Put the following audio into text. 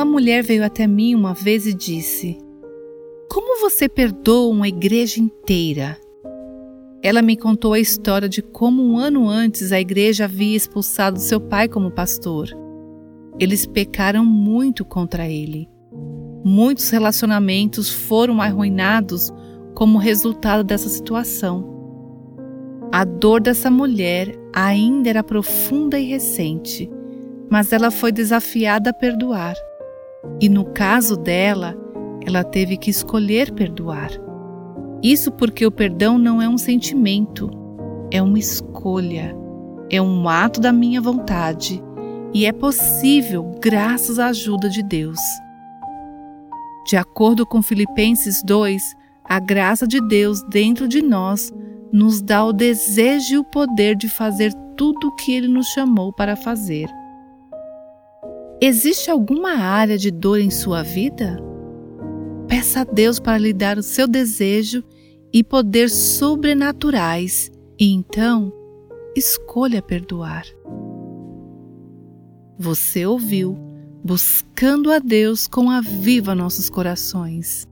Uma mulher veio até mim uma vez e disse: Como você perdoa uma igreja inteira? Ela me contou a história de como um ano antes a igreja havia expulsado seu pai como pastor. Eles pecaram muito contra ele. Muitos relacionamentos foram arruinados como resultado dessa situação. A dor dessa mulher ainda era profunda e recente, mas ela foi desafiada a perdoar. E no caso dela, ela teve que escolher perdoar. Isso porque o perdão não é um sentimento, é uma escolha, é um ato da minha vontade e é possível graças à ajuda de Deus. De acordo com Filipenses 2, a graça de Deus dentro de nós nos dá o desejo e o poder de fazer tudo o que Ele nos chamou para fazer. Existe alguma área de dor em sua vida? Peça a Deus para lhe dar o seu desejo e poder sobrenaturais e então escolha perdoar. Você ouviu Buscando a Deus com a Viva Nossos Corações.